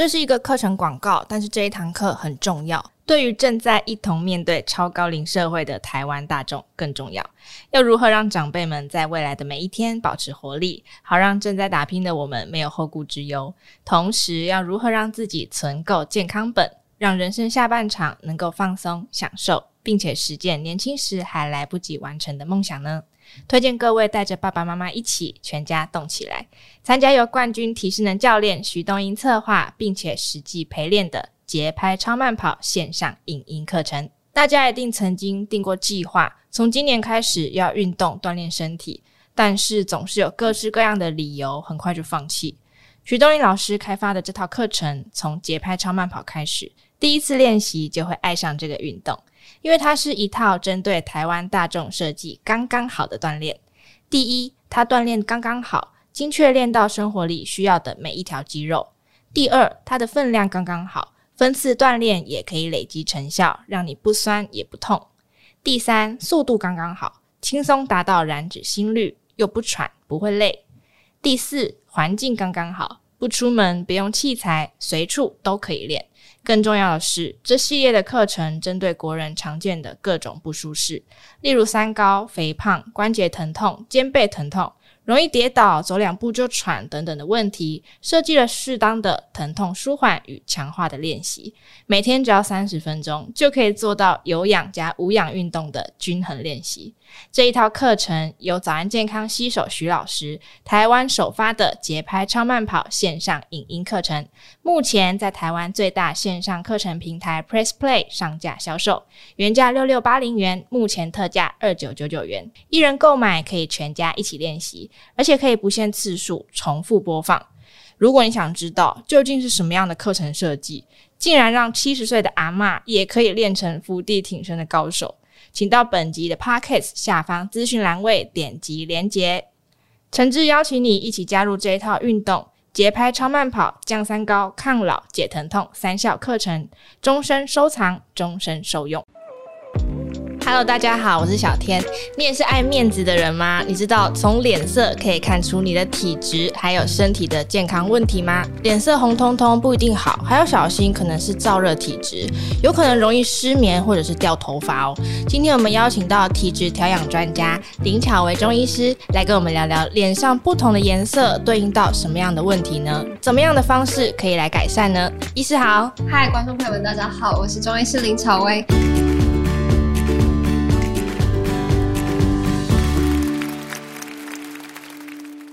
这是一个课程广告，但是这一堂课很重要，对于正在一同面对超高龄社会的台湾大众更重要。要如何让长辈们在未来的每一天保持活力，好让正在打拼的我们没有后顾之忧？同时，要如何让自己存够健康本，让人生下半场能够放松享受，并且实践年轻时还来不及完成的梦想呢？推荐各位带着爸爸妈妈一起全家动起来，参加由冠军体适能教练徐东英策划并且实际陪练的节拍超慢跑线上影音课程。大家一定曾经定过计划，从今年开始要运动锻炼身体，但是总是有各式各样的理由，很快就放弃。徐东英老师开发的这套课程，从节拍超慢跑开始，第一次练习就会爱上这个运动。因为它是一套针对台湾大众设计刚刚好的锻炼。第一，它锻炼刚刚好，精确练到生活里需要的每一条肌肉；第二，它的分量刚刚好，分次锻炼也可以累积成效，让你不酸也不痛；第三，速度刚刚好，轻松达到燃脂心率，又不喘不会累；第四，环境刚刚好，不出门不用器材，随处都可以练。更重要的是，这系列的课程针对国人常见的各种不舒适，例如三高、肥胖、关节疼痛、肩背疼痛。容易跌倒、走两步就喘等等的问题，设计了适当的疼痛舒缓与强化的练习，每天只要三十分钟，就可以做到有氧加无氧运动的均衡练习。这一套课程由早安健康携手徐老师，台湾首发的节拍超慢跑线上影音课程，目前在台湾最大线上课程平台 Press Play 上架销售，原价六六八零元，目前特价二九九九元，一人购买可以全家一起练习。而且可以不限次数重复播放。如果你想知道究竟是什么样的课程设计，竟然让七十岁的阿嬷也可以练成伏地挺身的高手，请到本集的 Podcast 下方资讯栏位点击连结，诚挚邀请你一起加入这一套运动节拍超慢跑降三高抗老解疼痛三效课程，终身收藏，终身受用。Hello，大家好，我是小天。你也是爱面子的人吗？你知道从脸色可以看出你的体质，还有身体的健康问题吗？脸色红彤彤不一定好，还要小心可能是燥热体质，有可能容易失眠或者是掉头发哦。今天我们邀请到体质调养专家林巧薇中医师来跟我们聊聊脸上不同的颜色对应到什么样的问题呢？怎么样的方式可以来改善呢？医师好，嗨，观众朋友们，大家好，我是中医师林巧薇。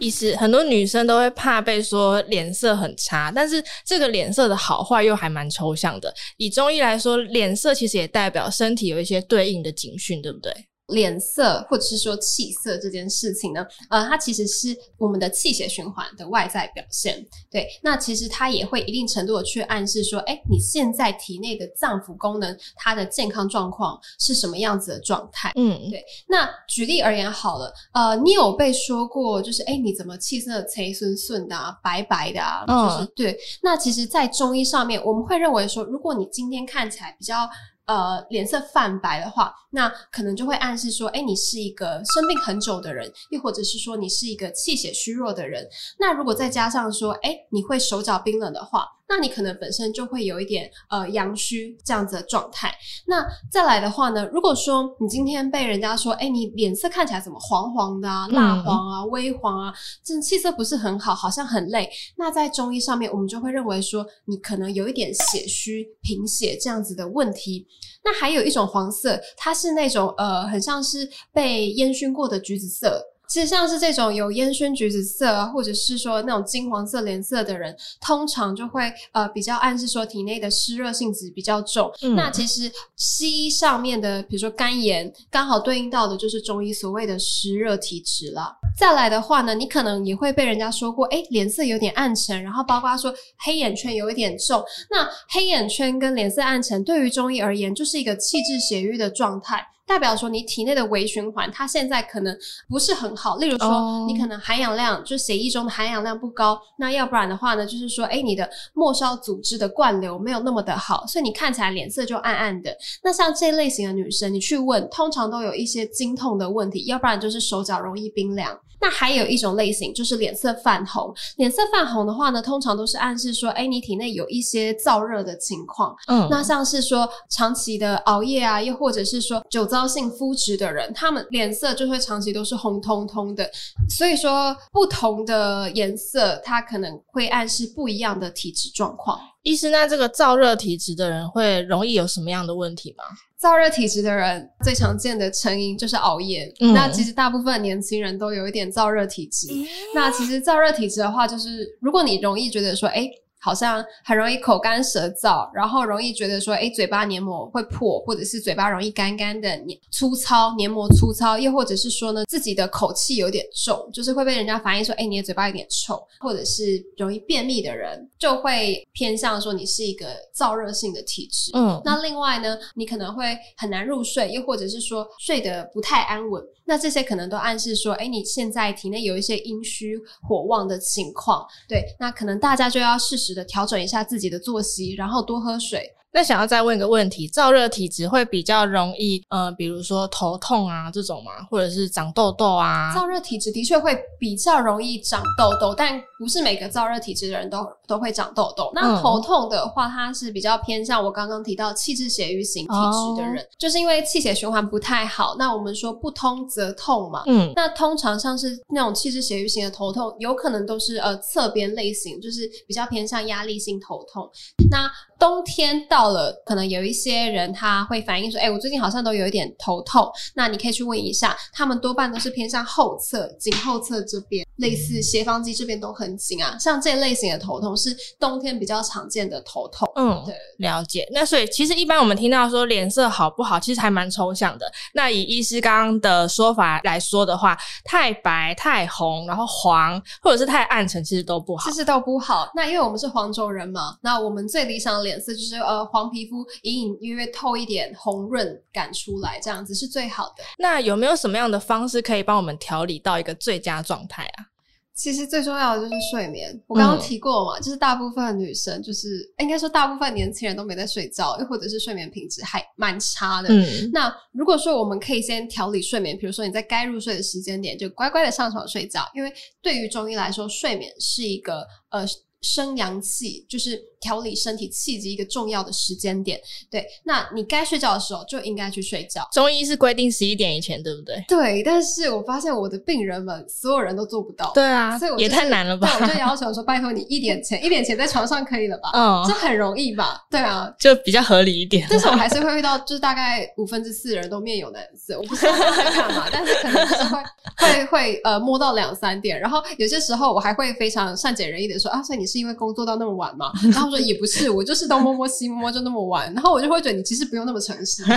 其实很多女生都会怕被说脸色很差，但是这个脸色的好坏又还蛮抽象的。以中医来说，脸色其实也代表身体有一些对应的警讯，对不对？脸色或者是说气色这件事情呢，呃，它其实是我们的气血循环的外在表现。对，那其实它也会一定程度的去暗示说，诶，你现在体内的脏腑功能，它的健康状况是什么样子的状态？嗯，对。那举例而言好了，呃，你有被说过，就是诶，你怎么气色贼顺顺的啊，白白的啊？就是、嗯、对。那其实，在中医上面，我们会认为说，如果你今天看起来比较。呃，脸色泛白的话，那可能就会暗示说，诶，你是一个生病很久的人，又或者是说你是一个气血虚弱的人。那如果再加上说，诶，你会手脚冰冷的话，那你可能本身就会有一点呃阳虚这样子的状态。那再来的话呢，如果说你今天被人家说，诶，你脸色看起来怎么黄黄的啊、蜡黄啊、微黄啊，这气色不是很好，好像很累。那在中医上面，我们就会认为说，你可能有一点血虚、贫血这样子的问题。那还有一种黄色，它是那种呃，很像是被烟熏过的橘子色。其实像是这种有烟熏橘子色，或者是说那种金黄色脸色的人，通常就会呃比较暗示说体内的湿热性质比较重。嗯。那其实西医上面的，比如说肝炎，刚好对应到的就是中医所谓的湿热体质了。再来的话呢，你可能也会被人家说过，哎，脸色有点暗沉，然后包括说黑眼圈有一点重。那黑眼圈跟脸色暗沉，对于中医而言，就是一个气滞血瘀的状态。代表说你体内的微循环，它现在可能不是很好。例如说，你可能含氧量，就血液中的含氧量不高。那要不然的话呢，就是说，哎，你的末梢组织的灌流没有那么的好，所以你看起来脸色就暗暗的。那像这类型的女生，你去问，通常都有一些经痛的问题，要不然就是手脚容易冰凉。那还有一种类型就是脸色泛红，脸色泛红的话呢，通常都是暗示说，哎，你体内有一些燥热的情况。嗯，那像是说长期的熬夜啊，又或者是说酒糟性肤质的人，他们脸色就会长期都是红彤彤的。所以说，不同的颜色，它可能会暗示不一样的体质状况。医师，那这个燥热体质的人会容易有什么样的问题吗？燥热体质的人最常见的成因就是熬夜。嗯、那其实大部分年轻人都有一点燥热体质。嗯、那其实燥热体质的话，就是如果你容易觉得说，诶好像很容易口干舌燥，然后容易觉得说，哎，嘴巴黏膜会破，或者是嘴巴容易干干的、黏粗糙、黏膜粗糙，又或者是说呢，自己的口气有点重，就是会被人家反映说，哎，你的嘴巴有点臭，或者是容易便秘的人，就会偏向说你是一个燥热性的体质。嗯，那另外呢，你可能会很难入睡，又或者是说睡得不太安稳。那这些可能都暗示说，哎，你现在体内有一些阴虚火旺的情况，对，那可能大家就要适时调整一下自己的作息，然后多喝水。那想要再问一个问题，燥热体质会比较容易，呃，比如说头痛啊这种吗？或者是长痘痘啊？燥热体质的确会比较容易长痘痘，但不是每个燥热体质的人都都会长痘痘。那头痛的话，它是比较偏向我刚刚提到气滞血瘀型体质的人，哦、就是因为气血循环不太好。那我们说不通则痛嘛，嗯，那通常像是那种气滞血瘀型的头痛，有可能都是呃侧边类型，就是比较偏向压力性头痛。那冬天到了，可能有一些人他会反映说：“哎、欸，我最近好像都有一点头痛。”那你可以去问一下，他们多半都是偏向后侧、颈后侧这边，类似斜方肌这边都很紧啊。像这类型的头痛是冬天比较常见的头痛。嗯，对，了解。那所以其实一般我们听到说脸色好不好，其实还蛮抽象的。那以医师刚刚的说法来说的话，太白、太红，然后黄，或者是太暗沉，其实都不好。其实都不好。那因为我们是黄种人嘛，那我们最理想的脸色就是呃黄皮肤，隐隐约约透一点红润感出来，这样子是最好的。那有没有什么样的方式可以帮我们调理到一个最佳状态啊？其实最重要的就是睡眠。我刚刚提过嘛，嗯、就是大部分女生，就是应该说大部分年轻人都没在睡觉，又或者是睡眠品质还蛮差的。嗯，那如果说我们可以先调理睡眠，比如说你在该入睡的时间点就乖乖的上床睡觉，因为对于中医来说，睡眠是一个呃生阳气，就是。调理身体气机一个重要的时间点，对，那你该睡觉的时候就应该去睡觉。中医是规定十一点以前，对不对？对，但是我发现我的病人们所有人都做不到。对啊，所以我、就是、也太难了吧？我就要求说，拜托你一点前，一点前在床上可以了吧？嗯，这很容易吧？对啊，就比较合理一点。但是我还是会遇到，就是大概五分之四的人都面有难色。我不知道他在干嘛，但是可能就是会会会呃摸到两三点，然后有些时候我还会非常善解人意的说啊，所以你是因为工作到那么晚吗？然后说也不是，我。就是东摸摸西摸摸就那么玩，然后我就会觉得你其实不用那么诚实。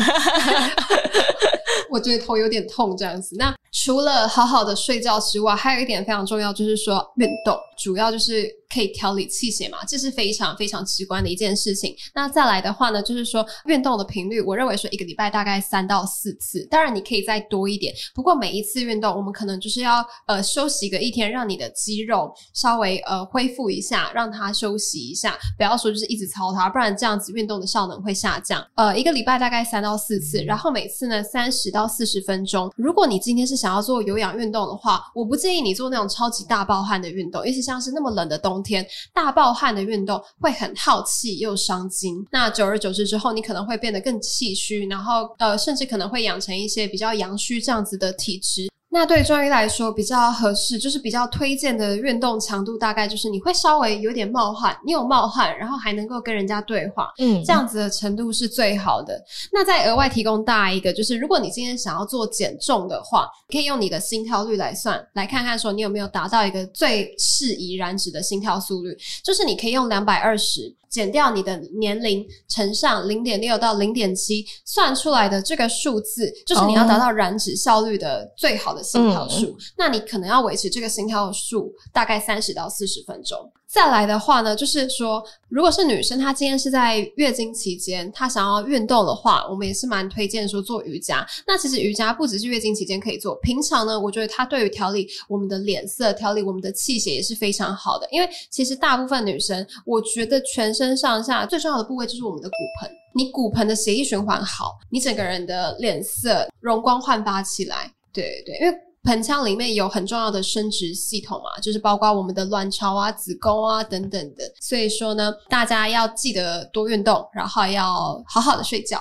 我觉得头有点痛这样子。那除了好好的睡觉之外，还有一点非常重要，就是说运动，主要就是。可以调理气血嘛，这是非常非常直观的一件事情。那再来的话呢，就是说运动的频率，我认为说一个礼拜大概三到四次，当然你可以再多一点。不过每一次运动，我们可能就是要呃休息个一天，让你的肌肉稍微呃恢复一下，让它休息一下，不要说就是一直操它，不然这样子运动的效能会下降。呃，一个礼拜大概三到四次，然后每次呢三十到四十分钟。如果你今天是想要做有氧运动的话，我不建议你做那种超级大暴汗的运动，尤其像是那么冷的冬天。大暴汗的运动会很耗气又伤筋，那久而久之之后，你可能会变得更气虚，然后呃，甚至可能会养成一些比较阳虚这样子的体质。那对中医来说比较合适，就是比较推荐的运动强度，大概就是你会稍微有点冒汗，你有冒汗，然后还能够跟人家对话，嗯，这样子的程度是最好的。那再额外提供大家一个，就是如果你今天想要做减重的话，可以用你的心跳率来算，来看看说你有没有达到一个最适宜燃脂的心跳速率，就是你可以用两百二十。减掉你的年龄乘上零点六到零点七，算出来的这个数字，就是你要达到燃脂效率的最好的心跳数。Oh. 那你可能要维持这个心跳数大概三十到四十分钟。再来的话呢，就是说，如果是女生，她今天是在月经期间，她想要运动的话，我们也是蛮推荐说做瑜伽。那其实瑜伽不只是月经期间可以做，平常呢，我觉得它对于调理我们的脸色、调理我们的气血也是非常好的。因为其实大部分女生，我觉得全身身上下最重要的部位就是我们的骨盆。你骨盆的血液循环好，你整个人的脸色容光焕发起来。对对，因为。盆腔里面有很重要的生殖系统嘛，就是包括我们的卵巢啊、子宫啊等等的。所以说呢，大家要记得多运动，然后要好好的睡觉。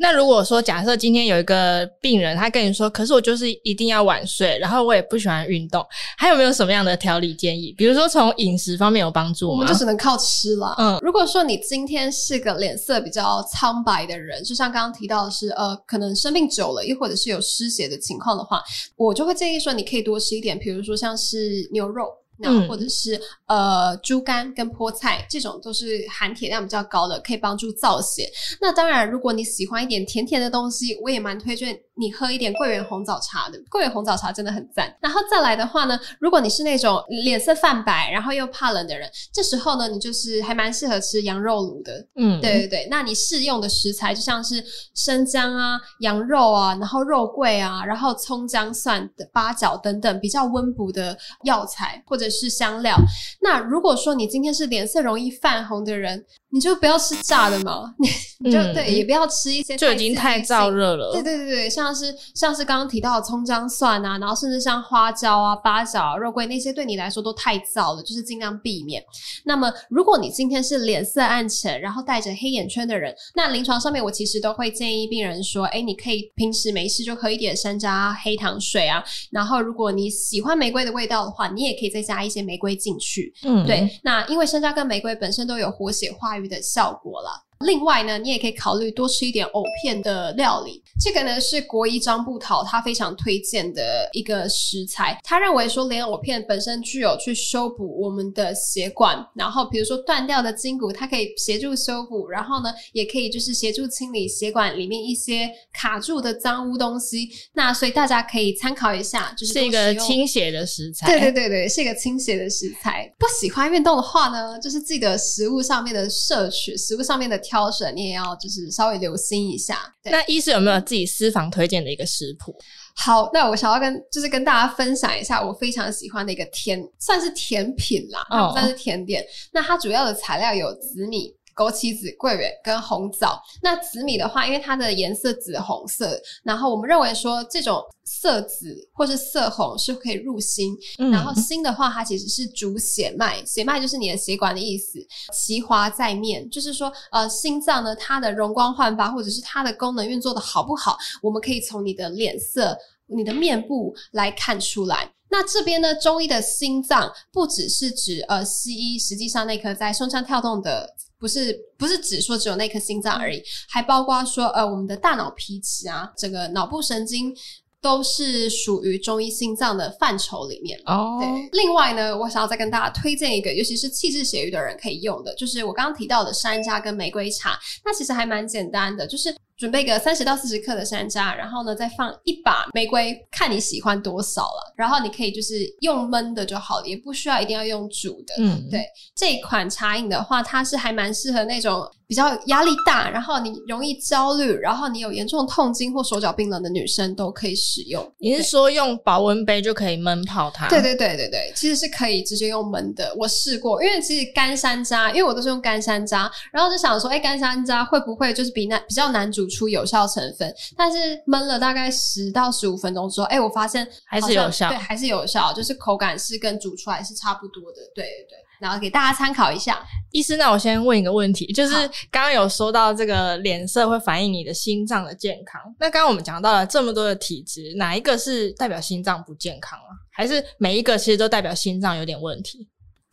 那如果说假设今天有一个病人，他跟你说，可是我就是一定要晚睡，然后我也不喜欢运动，还有没有什么样的调理建议？比如说从饮食方面有帮助吗？我们就只能靠吃了。嗯，如果说你今天是个脸色比较苍白的人，就像刚刚提到的是，呃，可能生病久了，又或者是有失血的情况的话，我就会建议说，你可以多吃一点，比如说像是牛肉。那或者是、嗯、呃猪肝跟菠菜这种都是含铁量比较高的，可以帮助造血。那当然，如果你喜欢一点甜甜的东西，我也蛮推荐你喝一点桂圆红枣茶的。桂圆红枣茶真的很赞。然后再来的话呢，如果你是那种脸色泛白，然后又怕冷的人，这时候呢，你就是还蛮适合吃羊肉卤的。嗯，对对对。那你适用的食材就像是生姜啊、羊肉啊，然后肉桂啊，然后葱姜蒜的八角等等比较温补的药材，或者。是香料。那如果说你今天是脸色容易泛红的人，你就不要吃炸的嘛，你就、嗯、对，也不要吃一些就已经太燥热了。对对对对，像是像是刚刚提到的葱姜蒜啊，然后甚至像花椒啊、八角啊、肉桂那些，对你来说都太燥了，就是尽量避免。那么，如果你今天是脸色暗沉，然后带着黑眼圈的人，那临床上面我其实都会建议病人说，哎，你可以平时没事就喝一点山楂黑糖水啊。然后，如果你喜欢玫瑰的味道的话，你也可以再加一些玫瑰进去。嗯，对。那因为山楂跟玫瑰本身都有活血化的效果了。另外呢，你也可以考虑多吃一点藕片的料理。这个呢是国医张步桃他非常推荐的一个食材。他认为说，莲藕片本身具有去修补我们的血管，然后比如说断掉的筋骨，它可以协助修补，然后呢，也可以就是协助清理血管里面一些卡住的脏污东西。那所以大家可以参考一下，就是是一个清血的食材。对对对对，是一个清血的食材。不喜欢运动的话呢，就是自己的食物上面的摄取，食物上面的。挑选你也要就是稍微留心一下。那医师有没有自己私房推荐的一个食谱？好，那我想要跟就是跟大家分享一下我非常喜欢的一个甜，算是甜品啦，它不算是甜点。Oh. 那它主要的材料有紫米。枸杞子、桂圆跟红枣。那紫米的话，因为它的颜色紫红色，然后我们认为说这种色紫或是色红是可以入心。嗯、然后心的话，它其实是主血脉，血脉就是你的血管的意思。其华在面，就是说呃心脏呢，它的容光焕发或者是它的功能运作的好不好，我们可以从你的脸色、你的面部来看出来。那这边呢，中医的心脏不只是指呃西医，实际上那颗在胸腔跳动的。不是不是只说只有那颗心脏而已，还包括说呃我们的大脑皮质啊，整个脑部神经都是属于中医心脏的范畴里面。哦，对。另外呢，我想要再跟大家推荐一个，尤其是气滞血瘀的人可以用的，就是我刚刚提到的山楂跟玫瑰茶。那其实还蛮简单的，就是。准备个三十到四十克的山楂，然后呢，再放一把玫瑰，看你喜欢多少了。然后你可以就是用焖的就好了，也不需要一定要用煮的。嗯，对，这一款茶饮的话，它是还蛮适合那种。比较压力大，然后你容易焦虑，然后你有严重痛经或手脚冰冷的女生都可以使用。你是说用保温杯就可以闷泡它？对对对对对，其实是可以直接用焖的。我试过，因为其实干山楂，因为我都是用干山楂，然后就想说，哎，干山楂会不会就是比那比较难煮出有效成分？但是焖了大概十到十五分钟之后，哎，我发现还是有效，对，还是有效，就是口感是跟煮出来是差不多的。对对对。然后给大家参考一下，医师，那我先问一个问题，就是刚刚有说到这个脸色会反映你的心脏的健康，那刚刚我们讲到了这么多的体质，哪一个是代表心脏不健康啊？还是每一个其实都代表心脏有点问题？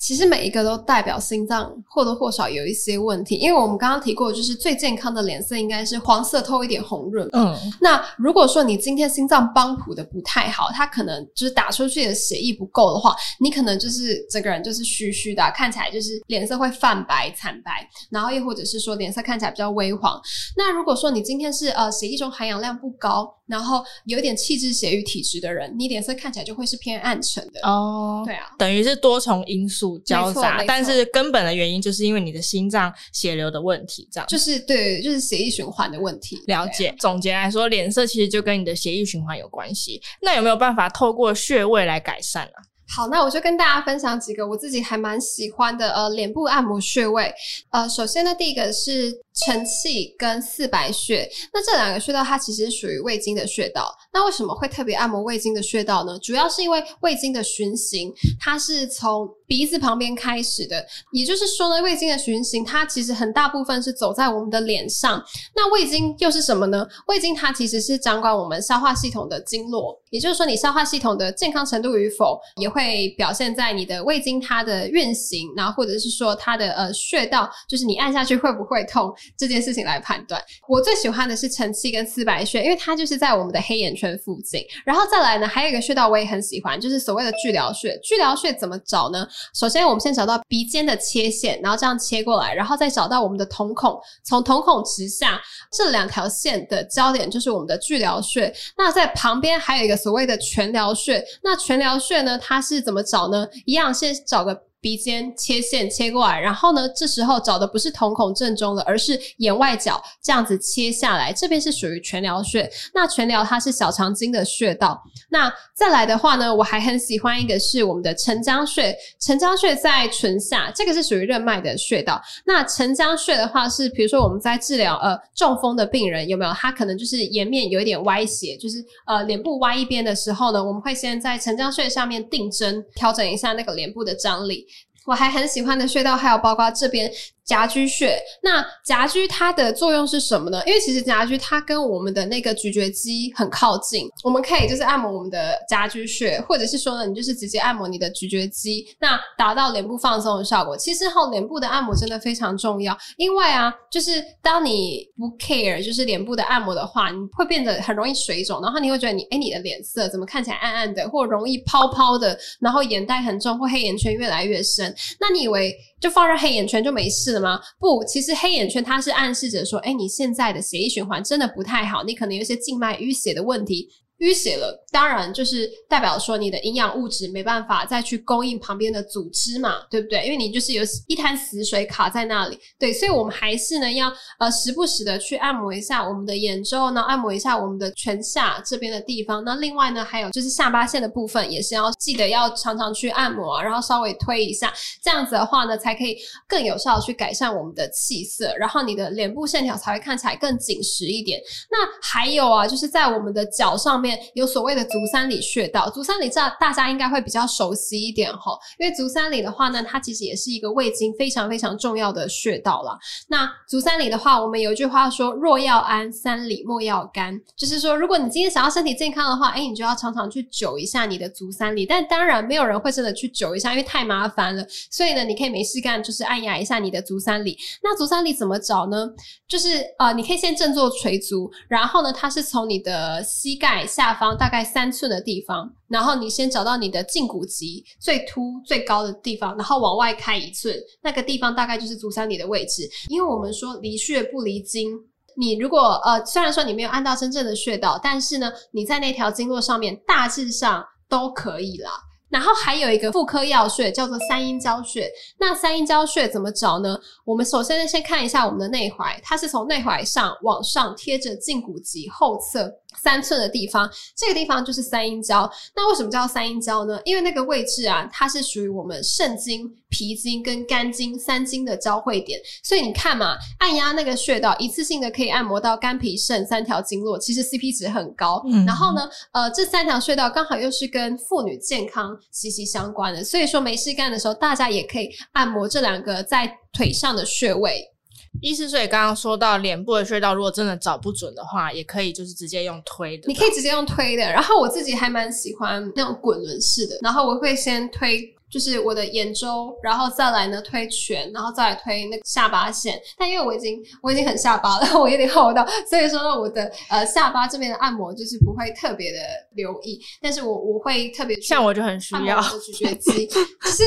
其实每一个都代表心脏或多或少有一些问题，因为我们刚刚提过，就是最健康的脸色应该是黄色透一点红润。嗯，那如果说你今天心脏帮浦的不太好，它可能就是打出去的血液不够的话，你可能就是整个人就是虚虚的，看起来就是脸色会泛白、惨白，然后又或者是说脸色看起来比较微黄。那如果说你今天是呃血液中含氧量不高，然后有点气滞血瘀体质的人，你脸色看起来就会是偏暗沉的。哦，对啊，等于是多重因素。素交杂，但是根本的原因就是因为你的心脏血流的问题，这样就是对，就是血液循环的问题。了解。总结来说，脸色其实就跟你的血液循环有关系。那有没有办法透过穴位来改善呢？好，那我就跟大家分享几个我自己还蛮喜欢的呃脸部按摩穴位。呃，首先呢，第一个是。承泣跟四白穴，那这两个穴道它其实属于胃经的穴道。那为什么会特别按摩胃经的穴道呢？主要是因为胃经的循行，它是从鼻子旁边开始的。也就是说呢，胃经的循行它其实很大部分是走在我们的脸上。那胃经又是什么呢？胃经它其实是掌管我们消化系统的经络。也就是说，你消化系统的健康程度与否，也会表现在你的胃经它的运行，然后或者是说它的呃穴道，就是你按下去会不会痛。这件事情来判断，我最喜欢的是承泣跟四白穴，因为它就是在我们的黑眼圈附近。然后再来呢，还有一个穴道我也很喜欢，就是所谓的巨髎穴。巨髎穴怎么找呢？首先我们先找到鼻尖的切线，然后这样切过来，然后再找到我们的瞳孔，从瞳孔直下这两条线的焦点就是我们的巨髎穴。那在旁边还有一个所谓的全髎穴。那全髎穴呢，它是怎么找呢？一样先找个。鼻尖切线切过来，然后呢，这时候找的不是瞳孔正中的，而是眼外角，这样子切下来，这边是属于全髎穴。那全髎它是小肠经的穴道。那再来的话呢，我还很喜欢一个是我们的承浆穴，承浆穴在唇下，这个是属于任脉的穴道。那承浆穴的话是，比如说我们在治疗呃中风的病人有没有？他可能就是颜面有一点歪斜，就是呃脸部歪一边的时候呢，我们会先在承浆穴上面定针，调整一下那个脸部的张力。我还很喜欢的穴道，还有包括这边。夹居穴，那夹居它的作用是什么呢？因为其实夹居它跟我们的那个咀嚼肌很靠近，我们可以就是按摩我们的夹居穴，或者是说呢，你就是直接按摩你的咀嚼肌，那达到脸部放松的效果。其实后脸部的按摩真的非常重要，因为啊，就是当你不 care 就是脸部的按摩的话，你会变得很容易水肿，然后你会觉得你诶，你的脸色怎么看起来暗暗的，或容易泡泡的，然后眼袋很重，或黑眼圈越来越深。那你以为就放任黑眼圈就没事什么？不，其实黑眼圈它是暗示着说，哎，你现在的血液循环真的不太好，你可能有一些静脉淤血的问题。淤血了，当然就是代表说你的营养物质没办法再去供应旁边的组织嘛，对不对？因为你就是有一滩死水卡在那里，对，所以我们还是呢要呃时不时的去按摩一下我们的眼周，然后按摩一下我们的全下这边的地方。那另外呢，还有就是下巴线的部分，也是要记得要常常去按摩，然后稍微推一下，这样子的话呢，才可以更有效的去改善我们的气色，然后你的脸部线条才会看起来更紧实一点。那还有啊，就是在我们的脚上。面有所谓的足三里穴道，足三里这大家应该会比较熟悉一点哈，因为足三里的话呢，它其实也是一个胃经非常非常重要的穴道啦。那足三里的话，我们有一句话说：“若要安，三里莫要干。”就是说，如果你今天想要身体健康的话，哎，你就要常常去灸一下你的足三里。但当然，没有人会真的去灸一下，因为太麻烦了。所以呢，你可以没事干，就是按压一下你的足三里。那足三里怎么找呢？就是呃，你可以先正坐垂足，然后呢，它是从你的膝盖下方大概三寸的地方，然后你先找到你的胫骨棘最凸最高的地方，然后往外开一寸，那个地方大概就是足三里的位置。因为我们说离穴不离经，你如果呃虽然说你没有按到真正的穴道，但是呢你在那条经络上面大致上都可以啦。然后还有一个妇科要穴叫做三阴交穴，那三阴交穴怎么找呢？我们首先先看一下我们的内踝，它是从内踝上往上贴着胫骨棘后侧。三寸的地方，这个地方就是三阴交。那为什么叫三阴交呢？因为那个位置啊，它是属于我们肾经、脾经跟肝经三经的交汇点。所以你看嘛，按压那个穴道，一次性的可以按摩到肝、脾、肾三条经络，其实 CP 值很高。嗯。然后呢，呃，这三条穴道刚好又是跟妇女健康息息相关的，所以说没事干的时候，大家也可以按摩这两个在腿上的穴位。意思，所以刚刚说到脸部的穴道，如果真的找不准的话，也可以就是直接用推的。你可以直接用推的，然后我自己还蛮喜欢那种滚轮式的，然后我会先推就是我的眼周，然后再来呢推拳，然后再来推那个下巴线。但因为我已经我已经很下巴了，我有点厚道，所以说呢，我的呃下巴这边的按摩就是不会特别的留意，但是我我会特别像我就很需要咀嚼肌，就是。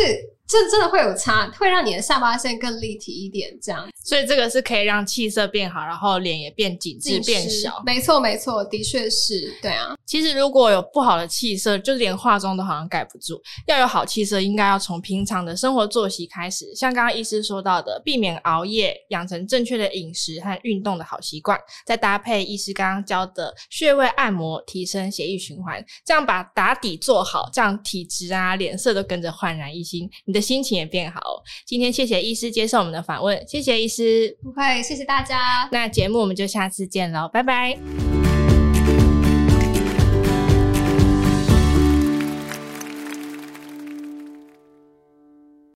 这真的会有差，会让你的下巴线更立体一点，这样。所以这个是可以让气色变好，然后脸也变紧致、变小。没错，没错，的确是对啊。其实如果有不好的气色，就连化妆都好像盖不住。要有好气色，应该要从平常的生活作息开始，像刚刚医师说到的，避免熬夜，养成正确的饮食和运动的好习惯，再搭配医师刚刚教的穴位按摩，提升血液循环，这样把打底做好，这样体质啊、脸色都跟着焕然一新，你的心情也变好。今天谢谢医师接受我们的访问，谢谢医师，不会，谢谢大家。那节目我们就下次见喽，拜拜。